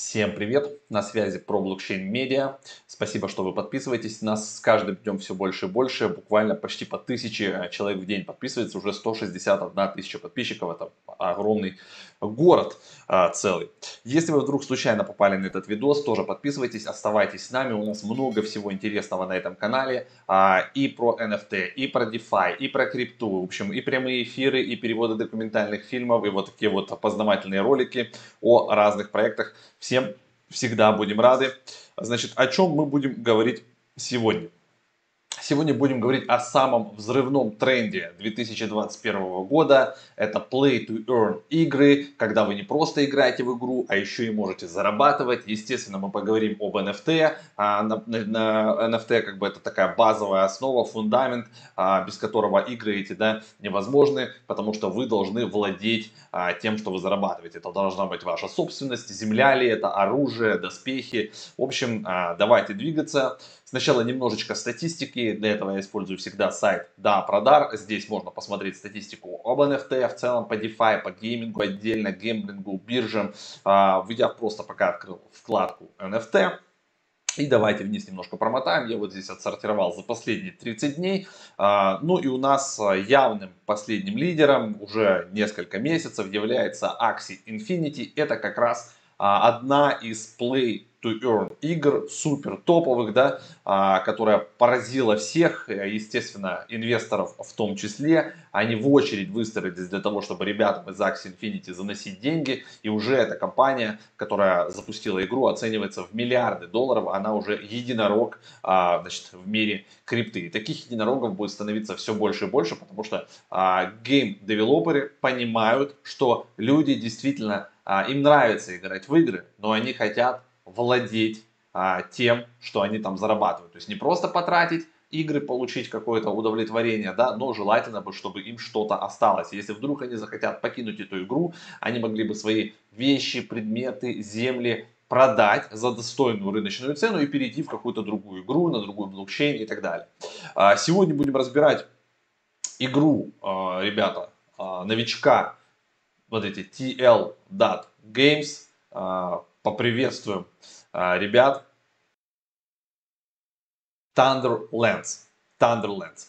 Всем привет! На связи про блокчейн медиа. Спасибо, что вы подписываетесь. Нас с каждым днем все больше и больше. Буквально почти по тысяче человек в день подписывается. Уже 161 тысяча подписчиков. Это огромный город а, целый. Если вы вдруг случайно попали на этот видос, тоже подписывайтесь, оставайтесь с нами. У нас много всего интересного на этом канале. А, и про NFT, и про DeFi, и про крипту. В общем, и прямые эфиры, и переводы документальных фильмов, и вот такие вот познавательные ролики о разных проектах. Всем всегда будем рады. Значит, о чем мы будем говорить сегодня? Сегодня будем говорить о самом взрывном тренде 2021 года. Это Play to Earn игры, когда вы не просто играете в игру, а еще и можете зарабатывать. Естественно, мы поговорим об NFT. А на, на, NFT как бы это такая базовая основа, фундамент, а, без которого игры эти да, невозможны, потому что вы должны владеть а, тем, что вы зарабатываете. Это должна быть ваша собственность, земля ли это, оружие, доспехи. В общем, а, давайте двигаться. Сначала немножечко статистики. Для этого я использую всегда сайт DappRadar. Здесь можно посмотреть статистику об NFT, в целом по DeFi, по геймингу отдельно, гемблингу, биржам. А, я просто пока открыл вкладку NFT. И давайте вниз немножко промотаем. Я вот здесь отсортировал за последние 30 дней. А, ну и у нас явным последним лидером уже несколько месяцев является Axie Infinity. Это как раз а, одна из Play to Earn игр, супер топовых, да, а, которая поразила всех, э, естественно, инвесторов в том числе. Они в очередь выстроились для того, чтобы ребятам из Axie Infinity заносить деньги. И уже эта компания, которая запустила игру, оценивается в миллиарды долларов. Она уже единорог а, значит, в мире крипты. И таких единорогов будет становиться все больше и больше, потому что а, game-developer ы понимают, что люди действительно а, им нравится играть в игры, но они хотят владеть а, тем, что они там зарабатывают. То есть не просто потратить игры, получить какое-то удовлетворение, да, но желательно бы, чтобы им что-то осталось. Если вдруг они захотят покинуть эту игру, они могли бы свои вещи, предметы, земли продать за достойную рыночную цену и перейти в какую-то другую игру, на другой блокчейн и так далее. А, сегодня будем разбирать игру, а, ребята, а, новичка, эти TL.Games, поприветствуем а, ребят. Thunderlands. Thunderlands.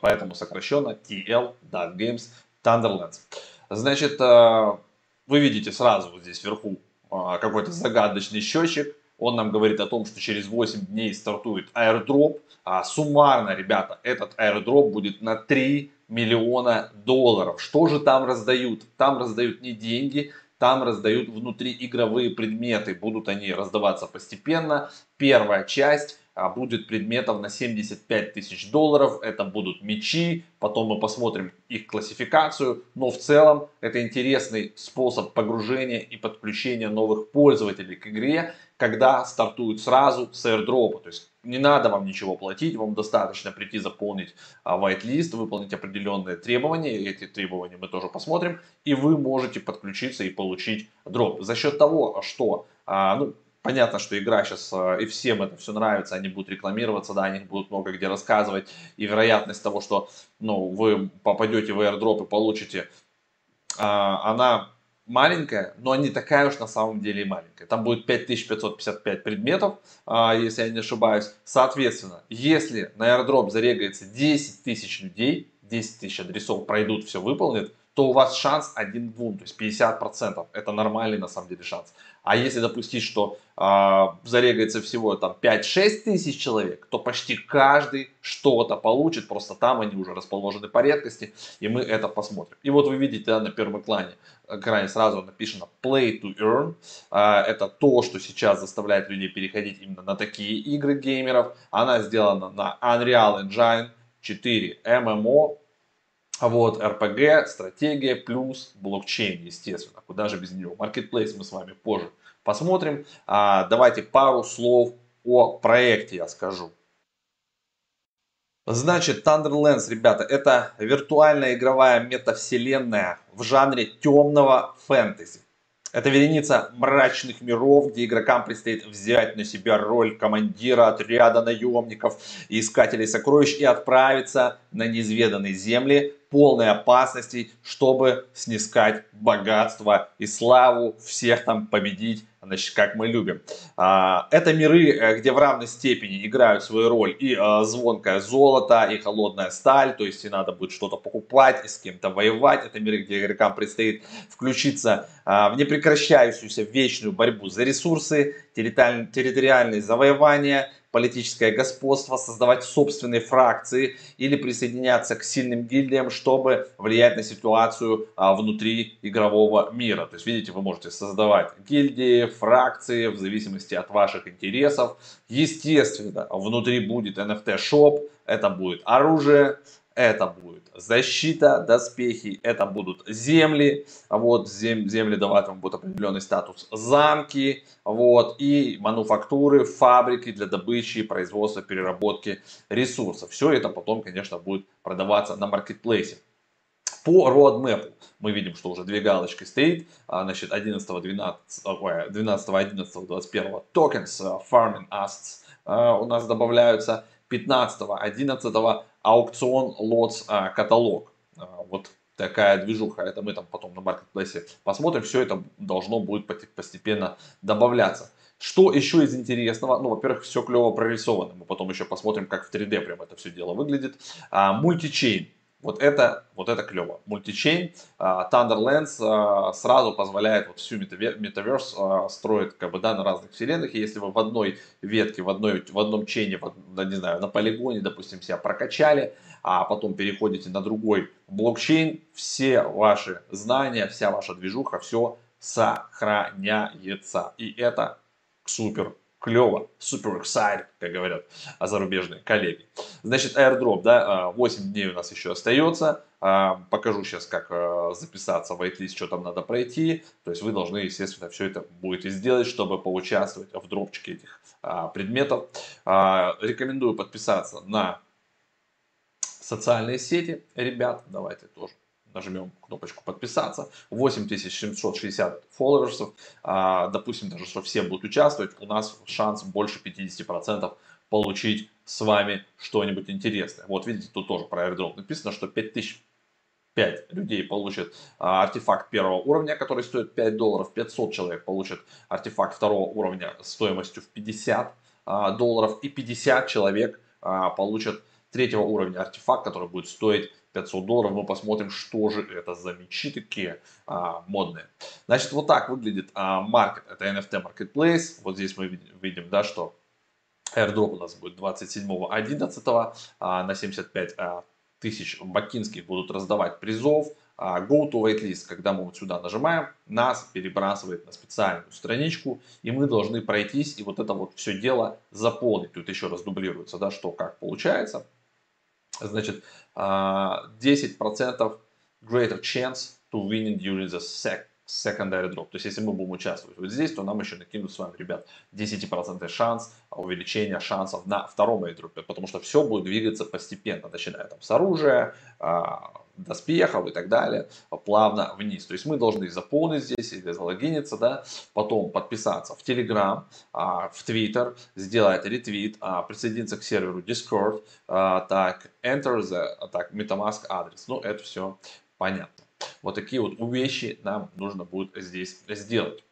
Поэтому сокращенно TL.Games Thunderlands. Значит, а, вы видите сразу вот здесь вверху а, какой-то загадочный счетчик. Он нам говорит о том, что через 8 дней стартует airdrop. А суммарно, ребята, этот airdrop будет на 3 миллиона долларов. Что же там раздают? Там раздают не деньги, там раздают внутриигровые предметы. Будут они раздаваться постепенно. Первая часть будет предметов на 75 тысяч долларов. Это будут мечи. Потом мы посмотрим их классификацию. Но в целом это интересный способ погружения и подключения новых пользователей к игре, когда стартуют сразу с airdrop. То есть не надо вам ничего платить, вам достаточно прийти заполнить а, whitelist, выполнить определенные требования, эти требования мы тоже посмотрим, и вы можете подключиться и получить дроп. За счет того, что, а, ну, понятно, что игра сейчас, а, и всем это все нравится, они будут рекламироваться, да, они будут много где рассказывать, и вероятность того, что, ну, вы попадете в airdrop и получите, она маленькая, но не такая уж на самом деле и маленькая. Там будет 5555 предметов, а, если я не ошибаюсь. Соответственно, если на airdrop зарегается 10 тысяч людей, 10 тысяч адресов пройдут, все выполнят, то у вас шанс 1 к 2, то есть 50%. Это нормальный на самом деле шанс. А если допустить, что э, зарегается всего там 5-6 тысяч человек, то почти каждый что-то получит, просто там они уже расположены по редкости, и мы это посмотрим. И вот вы видите да, на первом экране, экране сразу написано Play to Earn. Э, это то, что сейчас заставляет людей переходить именно на такие игры геймеров. Она сделана на Unreal Engine 4 MMO, вот, RPG, стратегия плюс блокчейн, естественно. Куда же без него? Marketplace мы с вами позже посмотрим. А, давайте пару слов о проекте я скажу. Значит, Thunderlands, ребята, это виртуальная игровая метавселенная в жанре темного фэнтези. Это вереница мрачных миров, где игрокам предстоит взять на себя роль командира отряда наемников и искателей сокровищ и отправиться на неизведанные земли, полной опасности, чтобы снискать богатство и славу, всех там победить, значит, как мы любим. А, это миры, э, где в равной степени играют свою роль и а, звонкое золото, и холодная сталь, то есть и надо будет что-то покупать, и с кем-то воевать. Это миры, где игрокам предстоит включиться а, в непрекращающуюся вечную борьбу за ресурсы, территориальные завоевания, политическое господство, создавать собственные фракции или присоединяться к сильным гильдиям, чтобы влиять на ситуацию а, внутри игрового мира. То есть, видите, вы можете создавать гильдии, фракции в зависимости от ваших интересов. Естественно, внутри будет NFT-шоп, это будет оружие, это будет защита, доспехи, это будут земли, вот, зем, земли давать вам будет определенный статус, замки, вот, и мануфактуры, фабрики для добычи, производства, переработки ресурсов. Все это потом, конечно, будет продаваться на маркетплейсе. По roadmap мы видим, что уже две галочки стоит, а, значит, 11, 12, 12, 11, 21 tokens, а, farming assets а, у нас добавляются, 15, 11 аукцион лотс а, каталог. А, вот такая движуха. Это мы там потом на маркетплейсе посмотрим. Все это должно будет постепенно добавляться. Что еще из интересного? Ну, во-первых, все клево прорисовано. Мы потом еще посмотрим, как в 3D прям это все дело выглядит. А. Вот это, вот это клево. Мультичейн, uh, Thunderlands uh, сразу позволяет вот всю метаверс uh, строить как бы, да, на разных вселенных. И если вы в одной ветке, в, одной, в одном чейне, в, не знаю, на полигоне, допустим, себя прокачали, а потом переходите на другой блокчейн, все ваши знания, вся ваша движуха, все сохраняется. И это супер клево, супер excited, как говорят зарубежные коллеги. Значит, airdrop, да, 8 а, дней у нас еще остается. А, покажу сейчас, как а, записаться в whitelist, что там надо пройти. То есть вы должны, естественно, все это будете сделать, чтобы поучаствовать в дропчике этих предметов. Рекомендую подписаться на социальные сети, ребят. Давайте тоже нажмем кнопочку подписаться, 8760 фолловерсов, а, допустим, даже что все будут участвовать, у нас шанс больше 50% получить с вами что-нибудь интересное. Вот видите, тут тоже про airdrop написано, что 5000 5 людей получат а, артефакт первого уровня, который стоит 5 долларов, 500 человек получат артефакт второго уровня стоимостью в 50 а, долларов и 50 человек а, получат третьего уровня артефакт, который будет стоить 500 долларов. Мы посмотрим, что же это за мечи такие а, модные. Значит, вот так выглядит а, маркет. Это NFT Marketplace. Вот здесь мы видим, видим да, что airdrop у нас будет 27.11 а, на 75 а, тысяч бакинских будут раздавать призов. А, go to waitlist, когда мы вот сюда нажимаем, нас перебрасывает на специальную страничку, и мы должны пройтись и вот это вот все дело заполнить. Тут еще раз дублируется, да, что как получается значит, 10% а, greater chance to win during the sec secondary drop. То есть, если мы будем участвовать вот здесь, то нам еще накинут с вами, ребят, 10% шанс увеличения шансов на втором airdrop, потому что все будет двигаться постепенно, начиная там с оружия, а, доспехов и так далее, плавно вниз. То есть мы должны заполнить здесь или залогиниться, да, потом подписаться в Telegram, а, в Twitter, сделать ретвит, а, присоединиться к серверу Discord, а, так, enter the, так, MetaMask адрес. Ну, это все понятно. Вот такие вот вещи нам нужно будет здесь сделать.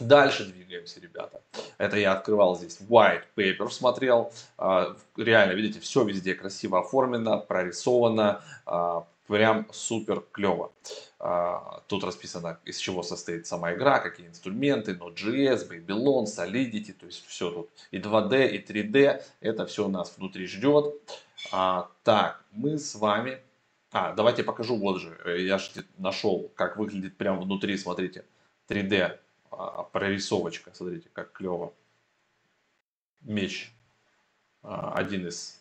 Дальше двигаемся, ребята. Это я открывал здесь white paper, смотрел. А, реально, видите, все везде красиво оформлено, прорисовано. А, прям супер клево. А, тут расписано, из чего состоит сама игра, какие инструменты, Node.js, Babylon, Solidity, то есть все тут и 2D, и 3D, это все у нас внутри ждет. Так, мы с вами а, давайте покажу, вот же, э, я же нашел, как выглядит прямо внутри, смотрите, 3D а, прорисовочка, смотрите, как клево. Меч, а, один из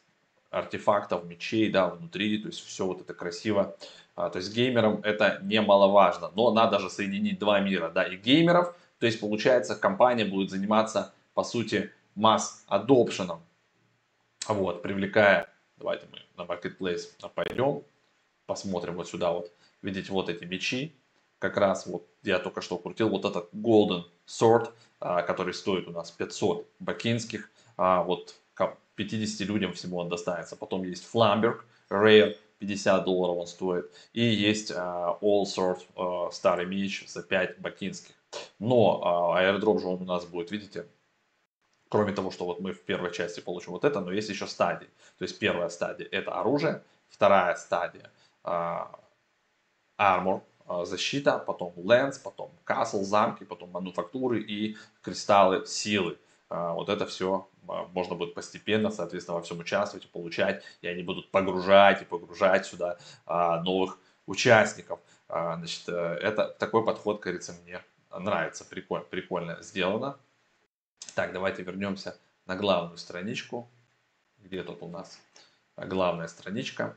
артефактов, мечей, да, внутри, то есть все вот это красиво. А, то есть геймерам это немаловажно, но надо же соединить два мира, да, и геймеров, то есть получается компания будет заниматься, по сути, масс-адопшеном, вот, привлекая, давайте мы на marketplace пойдем, посмотрим вот сюда вот, видите, вот эти мечи, как раз вот я только что крутил вот этот Golden Sword, а, который стоит у нас 500 бакинских, а, вот 50 людям всего он достанется. Потом есть Flamberg, Rare, 50 долларов он стоит. И есть uh, All Sort uh, старый меч за 5 бакинских. Но uh, airdrop же он у нас будет, видите, кроме того, что вот мы в первой части получим вот это, но есть еще стадии. То есть первая стадия это оружие, вторая стадия uh, защита, потом лэнс, потом castle, замки, потом мануфактуры и кристаллы силы. Вот это все можно будет постепенно, соответственно, во всем участвовать и получать, и они будут погружать и погружать сюда новых участников. Значит, э, это такой подход, кажется, мне нравится, прикольно, прикольно сделано. Так, давайте вернемся на главную страничку. Где тут у нас главная страничка?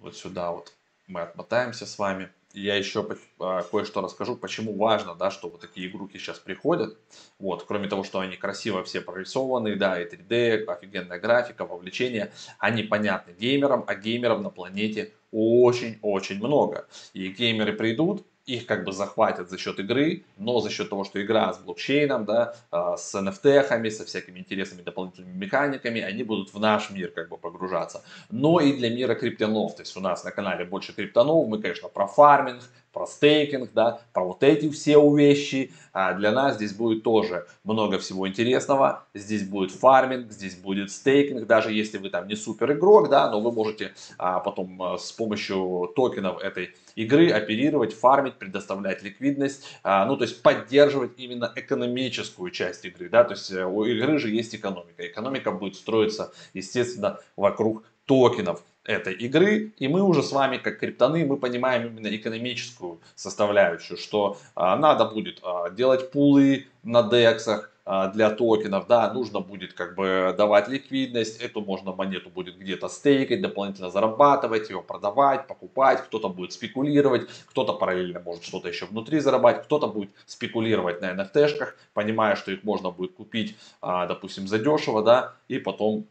Вот сюда вот мы отмотаемся с вами я еще а, кое-что расскажу, почему важно, да, что вот такие игруки сейчас приходят. Вот, кроме того, что они красиво все прорисованы, да, и 3D, офигенная графика, вовлечение, они понятны геймерам, а геймеров на планете очень-очень много. И геймеры придут, их как бы захватят за счет игры, но за счет того, что игра с блокчейном, да, а, с NFT-хами, со всякими интересными дополнительными механиками, они будут в наш мир как бы погружаться. Но и для мира криптонов, то есть у нас на канале больше криптонов, мы, конечно, про фарминг, про стейкинг, да, про вот эти все вещи. А для нас здесь будет тоже много всего интересного. Здесь будет фарминг, здесь будет стейкинг, даже если вы там не супер игрок, да, но вы можете а, потом а, с помощью токенов этой игры оперировать, фармить, предоставлять ликвидность, а, ну то есть поддерживать именно экономическую часть игры, да, то есть э, у игры же есть экономика. Экономика будет строиться, естественно, вокруг токенов этой игры, и мы уже с вами, как криптоны, мы понимаем именно экономическую составляющую, что а, надо будет а, делать пулы на дексах, а, для токенов, да, нужно будет как бы давать ликвидность, эту можно монету будет где-то стейкать, дополнительно зарабатывать, ее продавать, покупать, кто-то будет спекулировать, кто-то параллельно может что-то еще внутри зарабатывать, кто-то будет спекулировать на NFT-шках, понимая, что их можно будет купить, а, допустим, задешево, да, и потом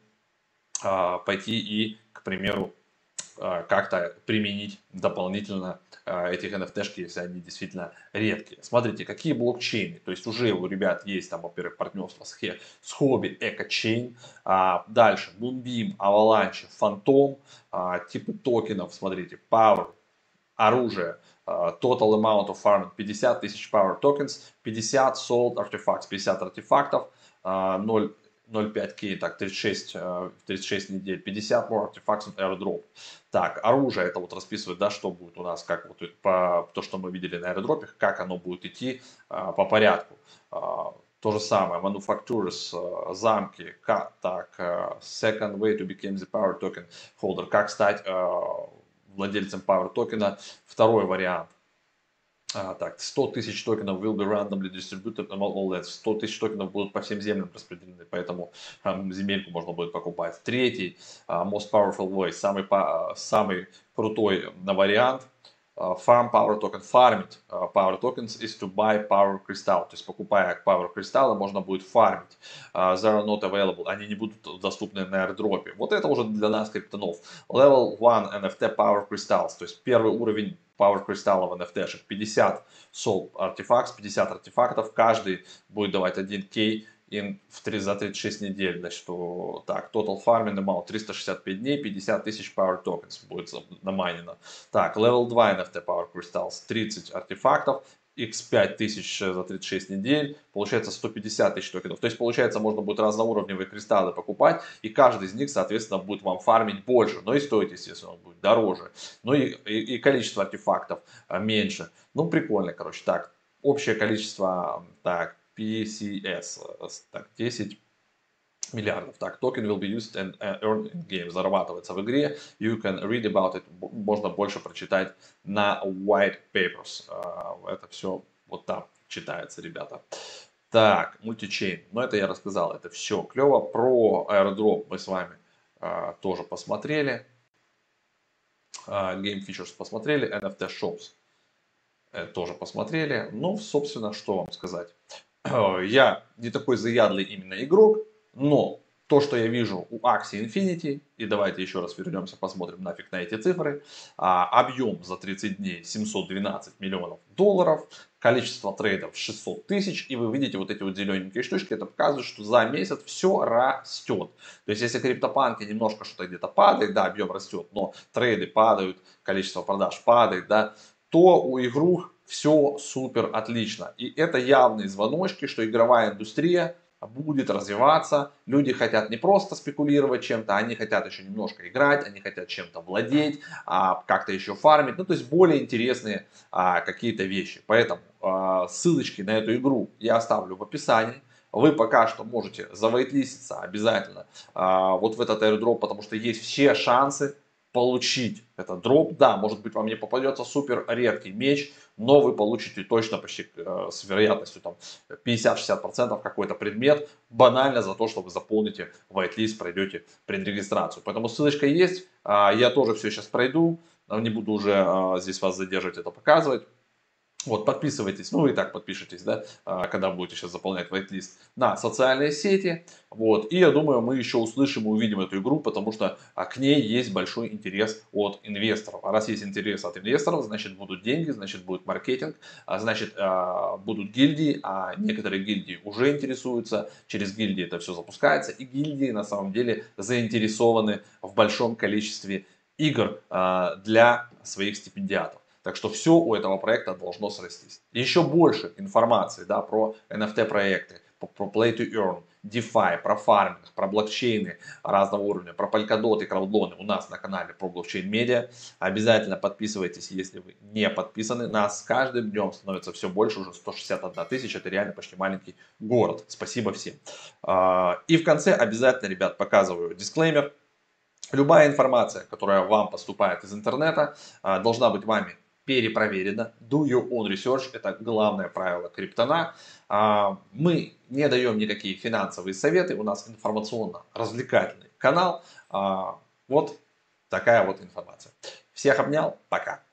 пойти и примеру, а, как-то применить дополнительно а, этих NFT, если они действительно редкие. Смотрите, какие блокчейны. То есть уже у ребят есть там, во-первых, партнерство с, с Hobby, EcoChain. А, дальше Moonbeam, Avalanche, Phantom. А, типы токенов, смотрите, Power, оружие, Total amount of farming 50 тысяч Power tokens, 50 sold artifacts, 50 артефактов, 0 0.5К, так, 36, 36 э, недель, 50 more artifacts and airdrop. Так, оружие, это вот расписывает, да, что будет у нас, как вот по то, что мы видели на airdrop, как оно будет идти а, по порядку. А, то же самое, manufacturers, а, замки, как, так, second way to become the power token holder, как стать владельцем power токена, второй вариант а, так, 100 тысяч токенов will be randomly distributed among all lands. 100 тысяч токенов будут по всем землям распределены, поэтому а, земельку можно будет покупать. Третий, а, most powerful way, самый, а, самый крутой на вариант. А, farm power token, фармить а, power tokens is to buy power crystal. То есть покупая power кристаллы можно будет фармить. Uh, are not available. Они не будут доступны на airdrop. Вот это уже для нас криптонов. Level 1 NFT power crystals. То есть первый уровень Power кристаллов NFT, 50 Soul артефактов, 50 артефактов, каждый будет давать 1K in, в 3, за 36 недель, значит, что, так, total farming amount 365 дней, 50 тысяч power tokens будет намайнено. Так, level 2 NFT power crystals, 30 артефактов, x5 тысяч за 36 недель, получается 150 тысяч токенов. То есть, получается, можно будет разноуровневые кристаллы покупать, и каждый из них, соответственно, будет вам фармить больше, но и стоить, естественно, он будет дороже. Ну и, и, и количество артефактов а, меньше. Ну, прикольно, короче. Так, общее количество, так, PCS, так, 10 миллиардов. Так, токен will be used and earned in game, зарабатывается в игре. You can read about it, можно больше прочитать на white papers. А, это все вот там читается, ребята. Так, мультичейн. Ну, это я рассказал, это все клево. Про airdrop мы с вами а, тоже посмотрели. А, Game Features посмотрели. NFT Shops э, тоже посмотрели. Ну, собственно, что вам сказать. Я не такой заядлый именно игрок, но то, что я вижу у Axie Infinity, и давайте еще раз вернемся, посмотрим нафиг на эти цифры, а, объем за 30 дней 712 миллионов долларов, количество трейдов 600 тысяч, и вы видите вот эти вот зелененькие штучки, это показывает, что за месяц все растет. То есть, если криптопанки немножко что-то где-то падает, да, объем растет, но трейды падают, количество продаж падает, да, то у игрух все супер отлично. И это явные звоночки, что игровая индустрия будет развиваться. Люди хотят не просто спекулировать чем-то, они хотят еще немножко играть, они хотят чем-то владеть, а, как-то еще фармить. Ну, то есть более интересные а, какие-то вещи. Поэтому а, ссылочки на эту игру я оставлю в описании. Вы пока что можете завайтлиститься обязательно вот в этот airdrop, потому что есть все шансы получить этот дроп. Да, может быть вам не попадется супер редкий меч, но вы получите точно почти э, с вероятностью там 50-60% какой-то предмет банально за то, что вы заполните whitelist, пройдете предрегистрацию. Поэтому ссылочка есть, э, я тоже все сейчас пройду, не буду уже э, здесь вас задерживать это показывать. Вот, подписывайтесь, ну вы и так подпишитесь, да, а, когда будете сейчас заполнять whitelist на социальные сети. Вот, и я думаю, мы еще услышим и увидим эту игру, потому что а, к ней есть большой интерес от инвесторов. А раз есть интерес от инвесторов, значит будут деньги, значит будет маркетинг, а, значит будут гильдии, а некоторые гильдии уже интересуются, через гильдии это все запускается, и гильдии на самом деле заинтересованы в большом количестве игр для своих стипендиатов. Так что все у этого проекта должно срастись. Еще больше информации да, про NFT проекты, про Play to Earn, DeFi, про фарминг, про блокчейны разного уровня, про Polkadot и краудлоны у нас на канале про блокчейн медиа. Обязательно подписывайтесь, если вы не подписаны. Нас с каждым днем становится все больше, уже 161 тысяча, это реально почти маленький город. Спасибо всем. А, и в конце обязательно, ребят, показываю дисклеймер. Любая информация, которая вам поступает из интернета, а, должна быть вами перепроверено. Do your own research – это главное правило криптона. А, мы не даем никакие финансовые советы, у нас информационно-развлекательный канал. А, вот такая вот информация. Всех обнял, пока.